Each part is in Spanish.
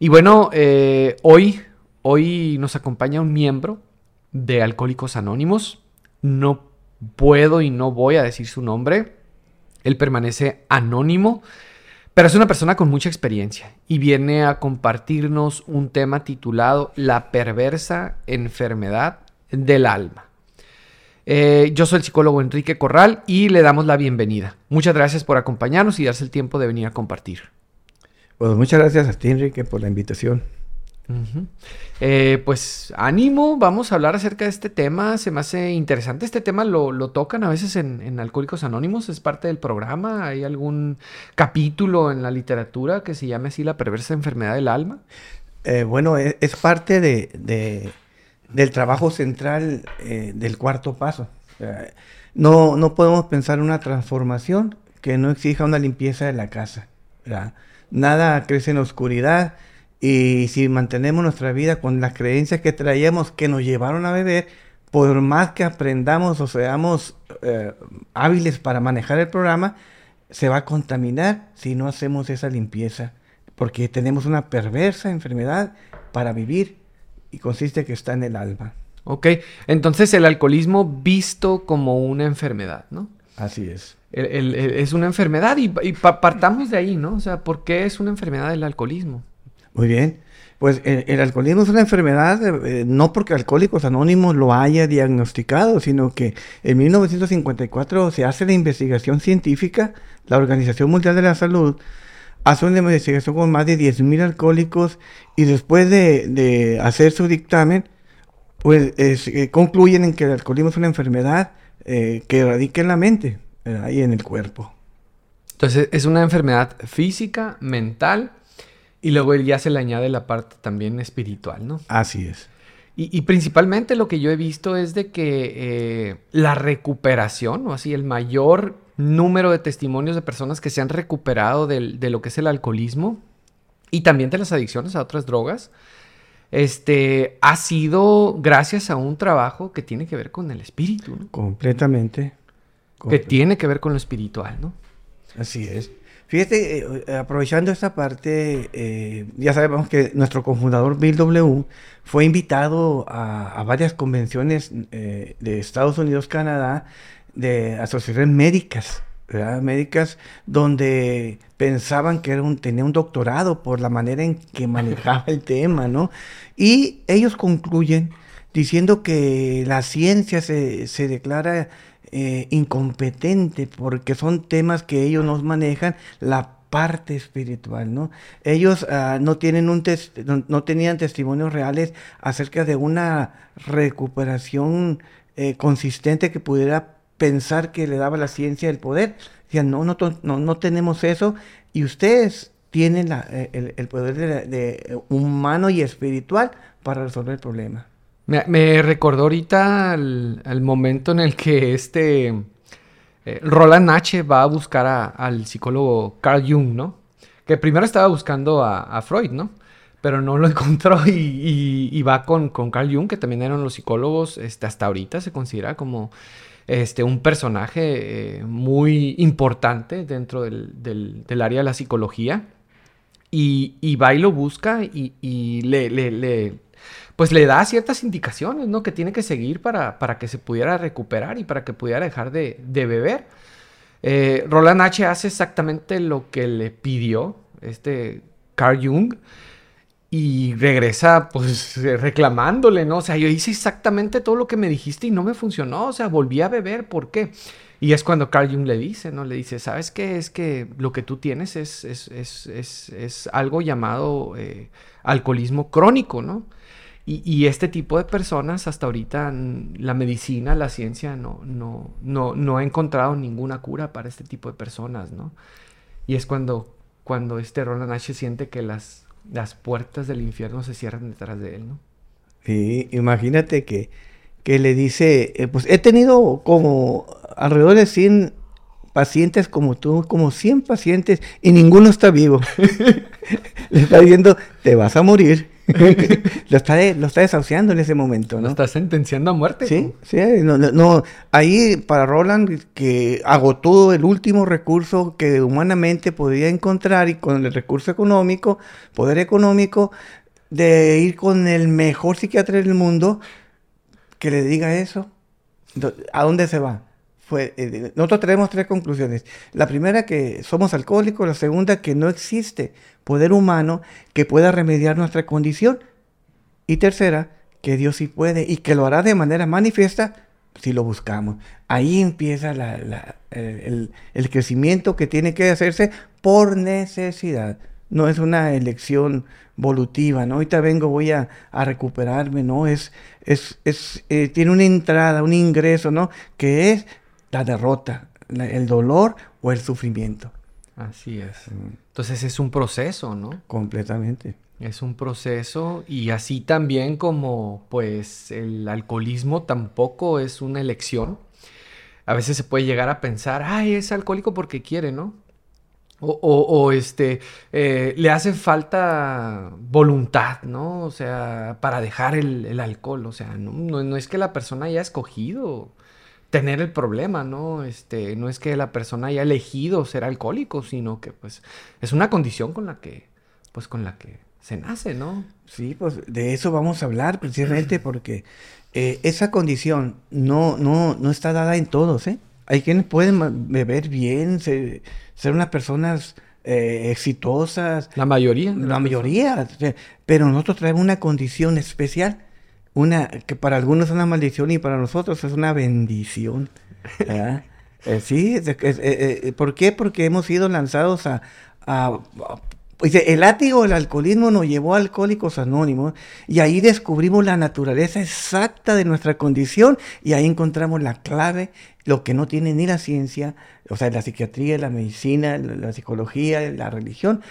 Y bueno, eh, hoy, hoy nos acompaña un miembro de Alcohólicos Anónimos. No puedo y no voy a decir su nombre. Él permanece anónimo, pero es una persona con mucha experiencia y viene a compartirnos un tema titulado La perversa enfermedad del alma. Eh, yo soy el psicólogo Enrique Corral y le damos la bienvenida. Muchas gracias por acompañarnos y darse el tiempo de venir a compartir. Bueno, muchas gracias a ti, Enrique, por la invitación. Eh, pues ánimo, vamos a hablar acerca de este tema, se me hace interesante, este tema lo, tocan a veces en, Alcohólicos Anónimos, es parte del programa, hay algún capítulo en la literatura que se llame así la perversa enfermedad del alma. Eh, bueno, e, es, parte de, del trabajo central eh, del cuarto paso. no, no podemos pensar una transformación que no exija una limpieza de la casa. Nada crece en la oscuridad y si mantenemos nuestra vida con las creencias que traíamos que nos llevaron a beber, por más que aprendamos o seamos eh, hábiles para manejar el programa, se va a contaminar si no hacemos esa limpieza. Porque tenemos una perversa enfermedad para vivir y consiste que está en el alma. Ok, entonces el alcoholismo visto como una enfermedad, ¿no? Así es. es una enfermedad y, y partamos de ahí, ¿no? O sea, ¿por qué es una enfermedad el alcoholismo? Muy bien. Pues el, alcoholismo es una enfermedad, eh, no porque Alcohólicos Anónimos lo haya diagnosticado, sino que en 1954 se hace la investigación científica, la Organización Mundial de la Salud hace una investigación con más de 10.000 alcohólicos y después de, hacer su dictamen, pues eh, concluyen en que el alcoholismo es una enfermedad eh, que radica en la mente y en el cuerpo. Entonces es una enfermedad física, mental y luego ya se le añade la parte también espiritual, ¿no? Así es. Y, principalmente lo que yo he visto es de que eh, la recuperación, o así, el mayor número de testimonios de personas que se han recuperado de lo que es el alcoholismo y también de las adicciones a otras drogas, este, ha sido gracias a un trabajo que tiene que ver con el espíritu, ¿no? Completamente. Que tiene que ver con lo espiritual, ¿no? Así es. Fíjate, eh, aprovechando esta parte, eh, ya sabemos que nuestro cofundador Bill W. fue invitado a, varias convenciones eh, de Estados Unidos, Canadá, de asociaciones médicas, ¿verdad? médicas, donde pensaban que era un, tenía un doctorado por la manera en que manejaba el tema, ¿no? Y ellos concluyen diciendo que la ciencia se, se declara eh, incompetente porque son temas que ellos nos manejan la parte espiritual, ¿no? Ellos ah, no tienen un no, tenían testimonios reales acerca de una recuperación eh, consistente que pudiera pensar que le daba la ciencia el poder. Decían, no, no, no, no tenemos eso y ustedes tienen eh, el, poder de humano y espiritual para resolver el problema. Me, recordó ahorita el, momento en el que este eh, Roland H. va a buscar al psicólogo Carl Jung, ¿no? Que primero estaba buscando a, Freud, ¿no? Pero no lo encontró y, va con, con, Carl Jung, que también eran los psicólogos, este, hasta ahorita se considera como este, un personaje eh, muy importante dentro del, área de la psicología. Y, va y lo busca y, le, le pues le da ciertas indicaciones, ¿no? Que tiene que seguir para, para que se pudiera recuperar y para que pudiera dejar de, beber. Eh, Roland H. hace exactamente lo que le pidió este Carl Jung y regresa pues reclamándole, ¿no? O sea, yo hice exactamente todo lo que me dijiste y no me funcionó, o sea, volví a beber, ¿por qué? Y es cuando Carl Jung le dice, ¿no? Le dice, ¿sabes qué? Es que lo que tú tienes es, es, algo llamado eh, alcoholismo crónico, ¿no? Y, este tipo de personas, hasta ahorita, la medicina, la ciencia, no, no, no, no ha encontrado ninguna cura para este tipo de personas, ¿no? Y es cuando, cuando este Roland H. siente que las, las puertas del infierno se cierran detrás de él, ¿no? Sí, imagínate que, que le dice, eh, pues he tenido como alrededor de 100 pacientes como tú, como 100 pacientes, y ninguno está vivo. le está diciendo, te vas a morir lo, está lo está desahuciando en ese momento, ¿no? Lo está sentenciando a muerte. Sí, sí, no, no, ahí para Roland, que agotó el último recurso que humanamente podía encontrar y con el recurso económico, poder económico, de ir con el mejor psiquiatra del mundo, que le diga eso, ¿a dónde se va? Fue, eh, nosotros tenemos tres conclusiones. La primera, que somos alcohólicos. La segunda, que no existe poder humano que pueda remediar nuestra condición. Y tercera, que Dios sí puede y que lo hará de manera manifiesta si lo buscamos. Ahí empieza el, el, crecimiento que tiene que hacerse por necesidad. No es una elección volutiva, ¿no? Ahorita vengo, voy a, recuperarme, ¿no? Es, es, es eh, tiene una entrada, un ingreso, ¿no? Que es la derrota, el dolor o el sufrimiento. Así es. Entonces es un proceso, ¿no? Completamente. Es un proceso y así también como pues el alcoholismo tampoco es una elección. A veces se puede llegar a pensar, ay, es alcohólico porque quiere, ¿no? O, este, eh, le hace falta voluntad, ¿no? O sea, para dejar el, alcohol. O sea, no, no, es que la persona haya escogido tener el problema, ¿no? Este, no es que la persona haya elegido ser alcohólico, sino que pues es una condición con la que, pues con la que se nace, ¿no? Sí, pues de eso vamos a hablar precisamente porque eh, esa condición no, no, no está dada en todos, ¿eh? Hay quienes pueden beber bien, ser, unas personas eh, exitosas. La mayoría. La mayoría. Pero nosotros traemos una condición especial, una que para algunos es una maldición y para nosotros es una bendición. Eh, sí, eh, ¿por qué? Porque hemos sido lanzados a, pues el látigo del alcoholismo nos llevó a Alcohólicos Anónimos y ahí descubrimos la naturaleza exacta de nuestra condición y ahí encontramos la clave, lo que no tiene ni la ciencia, o sea, la psiquiatría, la medicina, la, psicología, la religión,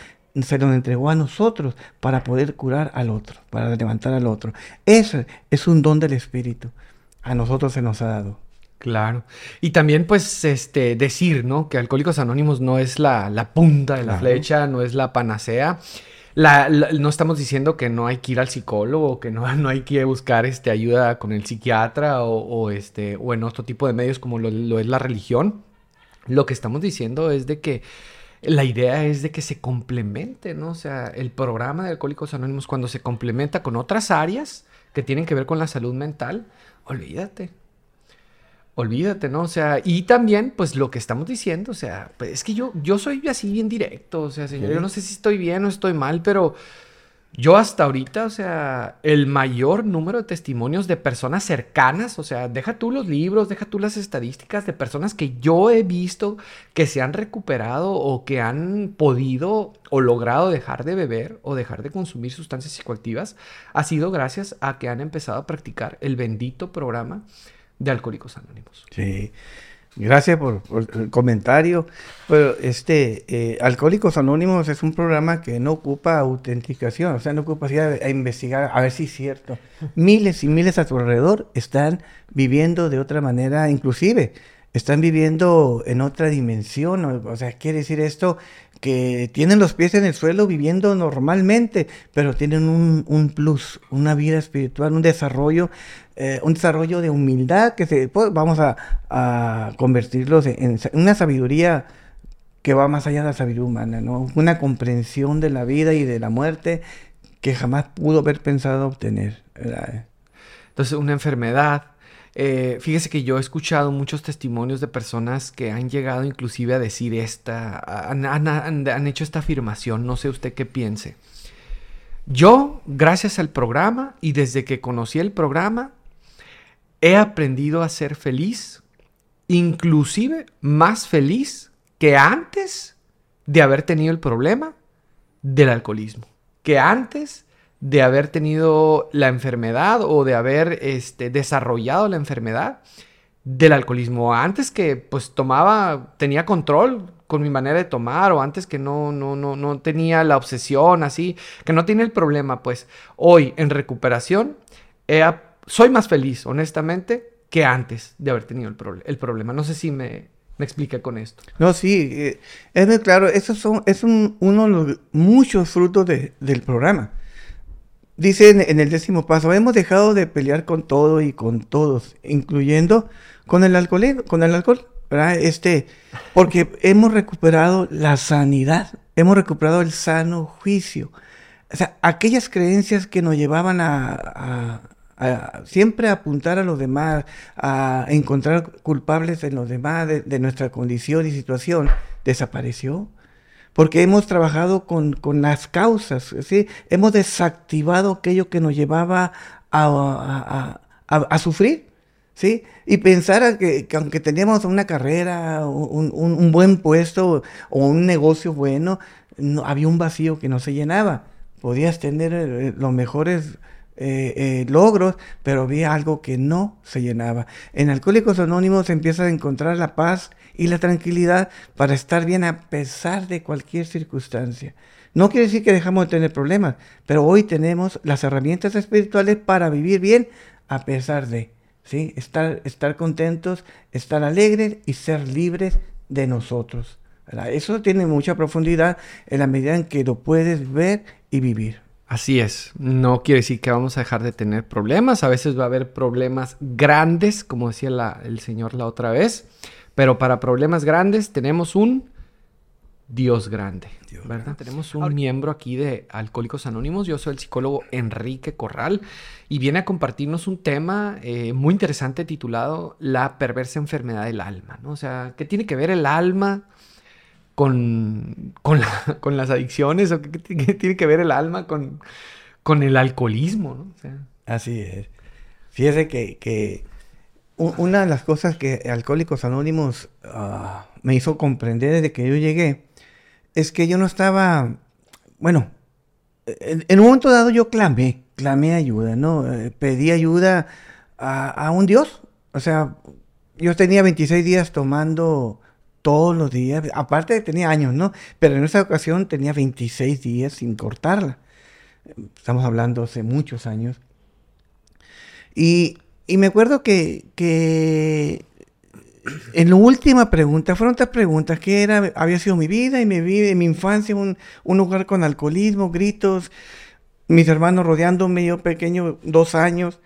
se nos entregó a nosotros para poder curar al otro, para levantar al otro. Eso es un don del Espíritu. A nosotros se nos ha dado. Claro. Y también, pues, este, decir, ¿no? Que Alcohólicos Anónimos no es la, la punta de la flecha, no es la panacea. La, no estamos diciendo que no hay que ir al psicólogo, que no, no hay que buscar este, ayuda con el psiquiatra o, este, o en otro tipo de medios como lo, lo, es la religión. Lo que estamos diciendo es de que la idea es de que se complemente, ¿no? O sea, el programa de Alcohólicos Anónimos cuando se complementa con otras áreas que tienen que ver con la salud mental, olvídate, olvídate, ¿no? O sea, y también, pues lo que estamos diciendo, o sea, pues es que yo, yo soy así bien directo, o sea, señor, yo no sé si estoy bien o estoy mal, pero yo hasta ahorita, o sea, el mayor número de testimonios de personas cercanas, o sea, deja tú los libros, deja tú las estadísticas de personas que yo he visto que se han recuperado o que han podido o logrado dejar de beber o dejar de consumir sustancias psicoactivas, ha sido gracias a que han empezado a practicar el bendito programa de Alcohólicos Anónimos. Sí. Gracias por, el comentario. Pero este eh, Alcohólicos Anónimos es un programa que no ocupa autenticación, o sea, no ocupa a, investigar a ver si es cierto. Miles y miles a tu alrededor están viviendo de otra manera, inclusive están viviendo en otra dimensión. O, sea, quiere decir esto que tienen los pies en el suelo viviendo normalmente, pero tienen un, plus, una vida espiritual, un desarrollo, eh, un desarrollo de humildad que se, pues, vamos a, convertirlos en, una sabiduría que va más allá de la sabiduría humana, ¿no? Una comprensión de la vida y de la muerte que jamás pudo haber pensado obtener. Entonces, una enfermedad, eh, fíjese que yo he escuchado muchos testimonios de personas que han llegado inclusive a decir esta, han, hecho esta afirmación, no sé usted qué piense. Yo, gracias al programa y desde que conocí el programa, he aprendido a ser feliz, inclusive más feliz que antes de haber tenido el problema del alcoholismo, que antes de haber tenido la enfermedad o de haber este, desarrollado la enfermedad del alcoholismo. Antes que pues tomaba, tenía control con mi manera de tomar o antes que no, no, no, no tenía la obsesión así, que no tiene el problema, pues hoy en recuperación soy más feliz, honestamente, que antes de haber tenido el, el problema. No sé si me, me explica con esto. No, sí, eh, es muy claro, esos son, es uno de los muchos frutos del programa dice en, el décimo paso, hemos dejado de pelear con todo y con todos, incluyendo con el alcohol, con el alcohol. Este, porque hemos recuperado la sanidad, hemos recuperado el sano juicio. O sea, aquellas creencias que nos llevaban a, siempre apuntar a los demás, a encontrar culpables en los demás de, nuestra condición y situación, desapareció. Porque hemos trabajado con, las causas, ¿sí? hemos desactivado aquello que nos llevaba a, sufrir. ¿sí? Y pensar que, aunque teníamos una carrera, un, buen puesto o un negocio bueno, no, había un vacío que no se llenaba. Podías tener eh, los mejores eh, eh, logros, pero había algo que no se llenaba. En Alcohólicos Anónimos se empieza a encontrar la paz y la tranquilidad para estar bien a pesar de cualquier circunstancia. No quiere decir que dejamos de tener problemas, pero hoy tenemos las herramientas espirituales para vivir bien a pesar de, ¿sí? Estar, estar contentos, estar alegres y ser libres de nosotros. Eso tiene mucha profundidad en la medida en que lo puedes ver y vivir. Así es, no quiere decir que vamos a dejar de tener problemas, a veces va a haber problemas grandes, como decía el Señor la otra vez, pero para problemas grandes tenemos un Dios grande, ¿verdad? Tenemos un miembro aquí de Alcohólicos Anónimos, yo soy el psicólogo Enrique Corral y viene a compartirnos un tema eh, muy interesante titulado La perversa enfermedad del alma, ¿no? O sea, ¿qué tiene que ver el alma? con, con, las adicciones o qué, tiene que ver el alma con, con el alcoholismo, ¿no? Así es. Fíjese que, una de las cosas que Alcohólicos Anónimos ah, me hizo comprender desde que yo llegué es que yo no estaba, bueno, en, un momento dado yo clamé, clamé ayuda, ¿no? Eh, pedí ayuda a, un Dios. O sea, yo tenía 26 días tomando todos los días. Aparte tenía años, ¿no? Pero en esa ocasión tenía 26 días sin cortarla. Estamos hablando hace muchos años. Y, me acuerdo que, que en la última pregunta, fueron otras preguntas, que era, había sido mi vida y mi vida, mi infancia, un, un lugar con alcoholismo, gritos, mis hermanos rodeándome, yo pequeño, dos años,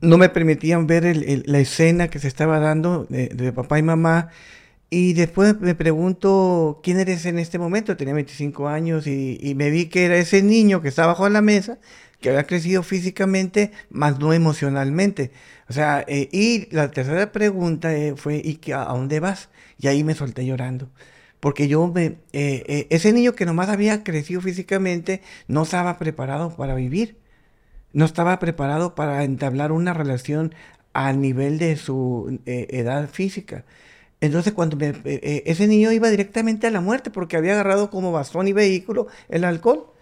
no me permitían ver la escena que se estaba dando de papá y mamá, y después me pregunto quién eres en este momento. Tenía 25 años y, me vi que era ese niño que estaba bajo la mesa, que había crecido físicamente, más no emocionalmente. O sea, eh, y la tercera pregunta eh, fue, ¿y a, dónde vas? Y ahí me solté llorando. Porque yo, me, eh, ese niño que nomás había crecido físicamente, no estaba preparado para vivir. No estaba preparado para entablar una relación a nivel de su edad física. Entonces, cuando eh, eh, ese niño iba directamente a la muerte porque había agarrado como bastón y vehículo el alcohol.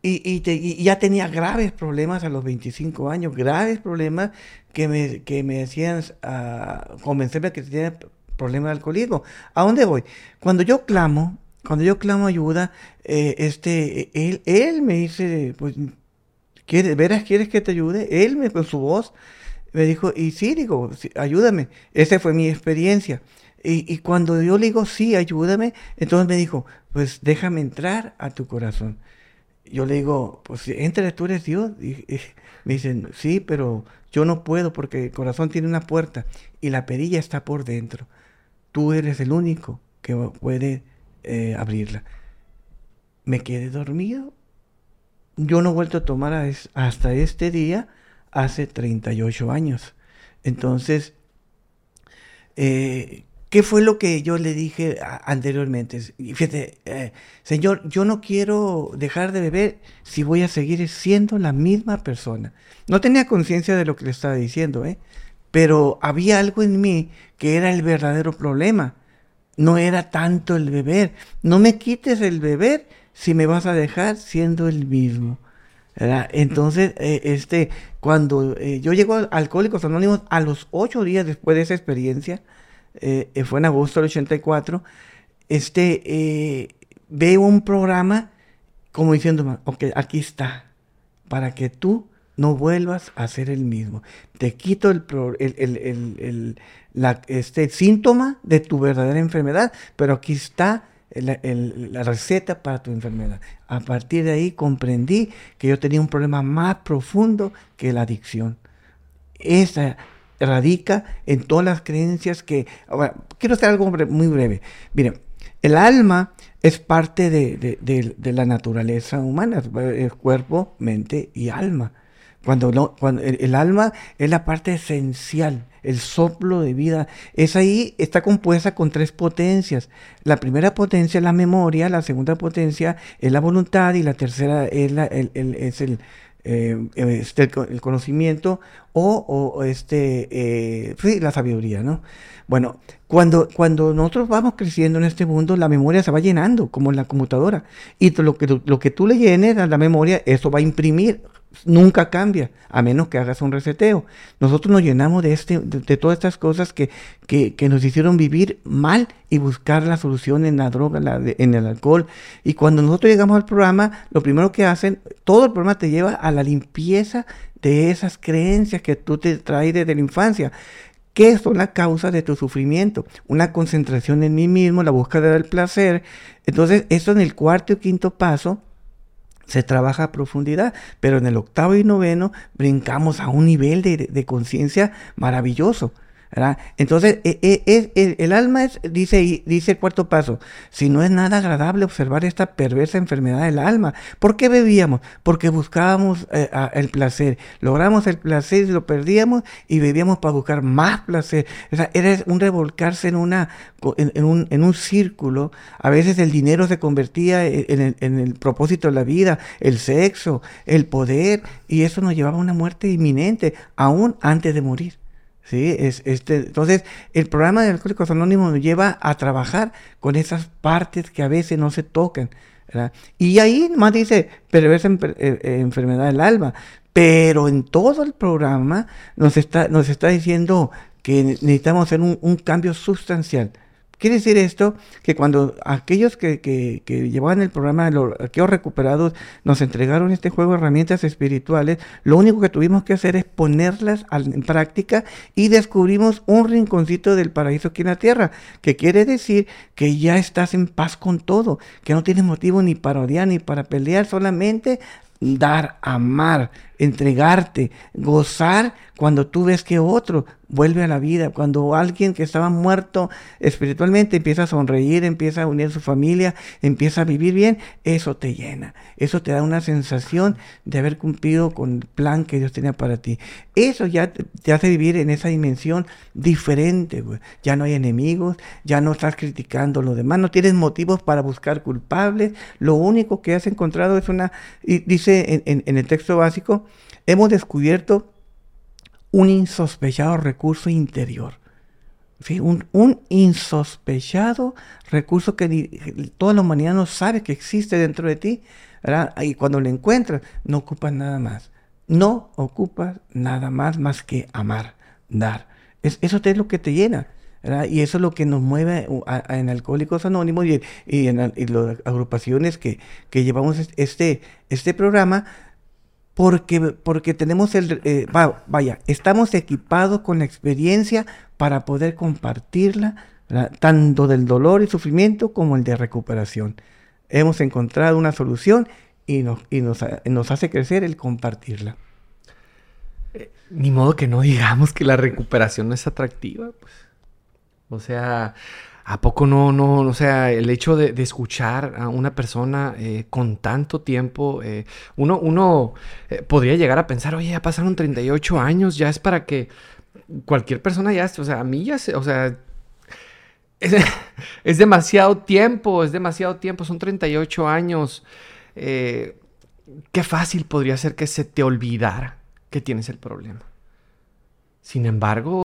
Y, ya tenía graves problemas a los 25 años, graves problemas que me, que me hacían uh, convencerme que tenía problemas de alcoholismo. ¿A dónde voy? Cuando yo clamo, cuando yo clamo ayuda, eh, este, él, él me dice, pues, ¿quieres, ¿veras quieres que te ayude? Él me, con su voz me dijo, y sí, digo, ayúdame. Esa fue mi experiencia. Y, cuando yo le digo, sí, ayúdame, entonces me dijo, pues déjame entrar a tu corazón. Yo le digo, pues entra, tú eres Dios. Me dicen, sí, pero yo no puedo porque el corazón tiene una puerta y la perilla está por dentro. Tú eres el único que puede eh, abrirla. Me quedé dormido. Yo no he vuelto a tomar hasta este día hace 38 años. Entonces, eh, ¿Qué fue lo que yo le dije anteriormente? Fíjate, eh, Señor, yo no quiero dejar de beber si voy a seguir siendo la misma persona. No tenía conciencia de lo que le estaba diciendo, ¿eh? pero había algo en mí que era el verdadero problema. No era tanto el beber. No me quites el beber si me vas a dejar siendo el mismo. Entonces, eh, este, cuando eh, yo llego a Alcohólicos Anónimos, a los ocho días después de esa experiencia, eh, eh, fue en agosto del 84, este, eh, veo un programa como diciendo, ok, aquí está, para que tú no vuelvas a ser el mismo. Te quito el, el, la, este síntoma de tu verdadera enfermedad, pero aquí está la, receta para tu enfermedad. A partir de ahí comprendí que yo tenía un problema más profundo que la adicción. Esa radica en todas las creencias que... quiero hacer algo muy breve. Miren, el alma es parte de, la naturaleza humana, es cuerpo, mente y alma. Cuando, no, cuando el, alma es la parte esencial, el soplo de vida, es ahí, está compuesta con tres potencias. La primera potencia es la memoria, la segunda potencia es la voluntad y la tercera es, la, el, es el, eh, este, el conocimiento o, este, eh, la sabiduría, ¿no? Bueno, cuando, cuando nosotros vamos creciendo en este mundo, la memoria se va llenando, como en la computadora. Y lo que, lo que tú le llenes a la memoria, eso va a imprimir nunca cambia, a menos que hagas un reseteo. Nosotros nos llenamos de, este, de, todas estas cosas que, que, nos hicieron vivir mal y buscar la solución en la droga, en el alcohol. Y cuando nosotros llegamos al programa, lo primero que hacen, todo el programa te lleva a la limpieza de esas creencias que tú te traes desde la infancia. ¿Qué son las causas de tu sufrimiento? Una concentración en mí mismo, la búsqueda del placer. Entonces, eso en el cuarto y quinto paso se trabaja a profundidad, pero en el octavo y noveno brincamos a un nivel de, de conciencia maravilloso. Entonces, e, e, el, alma es, dice, el cuarto paso, si no es nada agradable observar esta perversa enfermedad del alma. ¿Por qué bebíamos? Porque buscábamos eh, el placer. Logramos el placer y lo perdíamos y bebíamos para buscar más placer. Era un revolcarse en, una, en, un, en un círculo. A veces el dinero se convertía en el, en el propósito de la vida, el sexo, el poder, y eso nos llevaba a una muerte inminente, aún antes de morir. ¿Sí? Es, este, entonces, el programa de Alcohólicos Anónimos nos lleva a trabajar con esas partes que a veces no se tocan. Y ahí más dice perversa eh, eh, enfermedad del alma. Pero en todo el programa nos está, nos está diciendo que necesitamos hacer un cambio sustancial. Quiere decir esto que cuando aquellos que, que, llevaban el programa, los, aquellos recuperados, nos entregaron este juego de herramientas espirituales, lo único que tuvimos que hacer es ponerlas en práctica y descubrimos un rinconcito del paraíso aquí en la tierra, que quiere decir que ya estás en paz con todo, que no tienes motivo ni para odiar ni para pelear, solamente dar, amar, entregarte, gozar cuando tú ves que otro vuelve a la vida, cuando alguien que estaba muerto espiritualmente empieza a sonreír, empieza a unir a su familia, empieza a vivir bien, eso te llena, eso te da una sensación de haber cumplido con el plan que Dios tenía para ti. Eso ya te hace vivir en esa dimensión diferente, ya no hay enemigos, ya no estás criticando a los demás, no tienes motivos para buscar culpables, lo único que has encontrado es una, y dice en el texto básico, hemos descubierto un insospechado recurso interior. Un, insospechado recurso que toda la humanidad no sabe que existe dentro de ti. Y cuando lo encuentras, no ocupas nada más. No ocupas nada más más que amar, dar. Es, eso es lo que te llena. Y eso es lo que nos mueve en Alcohólicos Anónimos y, en, las agrupaciones que, que llevamos este, este programa porque, porque tenemos el, eh, vaya, estamos equipados con la experiencia para poder compartirla, tanto del dolor y sufrimiento como el de recuperación. Hemos encontrado una solución y nos, y nos, nos hace crecer el compartirla. Eh, ni modo que no digamos que la recuperación no es atractiva, pues. O sea, ¿A poco no, no, o sea, el hecho de, escuchar a una persona eh, con tanto tiempo, eh, uno, uno eh, podría llegar a pensar, oye, ya pasaron 38 años, ya es para que cualquier persona ya, o sea, a mí ya, se, o sea, es, demasiado tiempo, es demasiado tiempo, son 38 años. qué fácil podría ser que se te olvidara que tienes el problema. Sin embargo,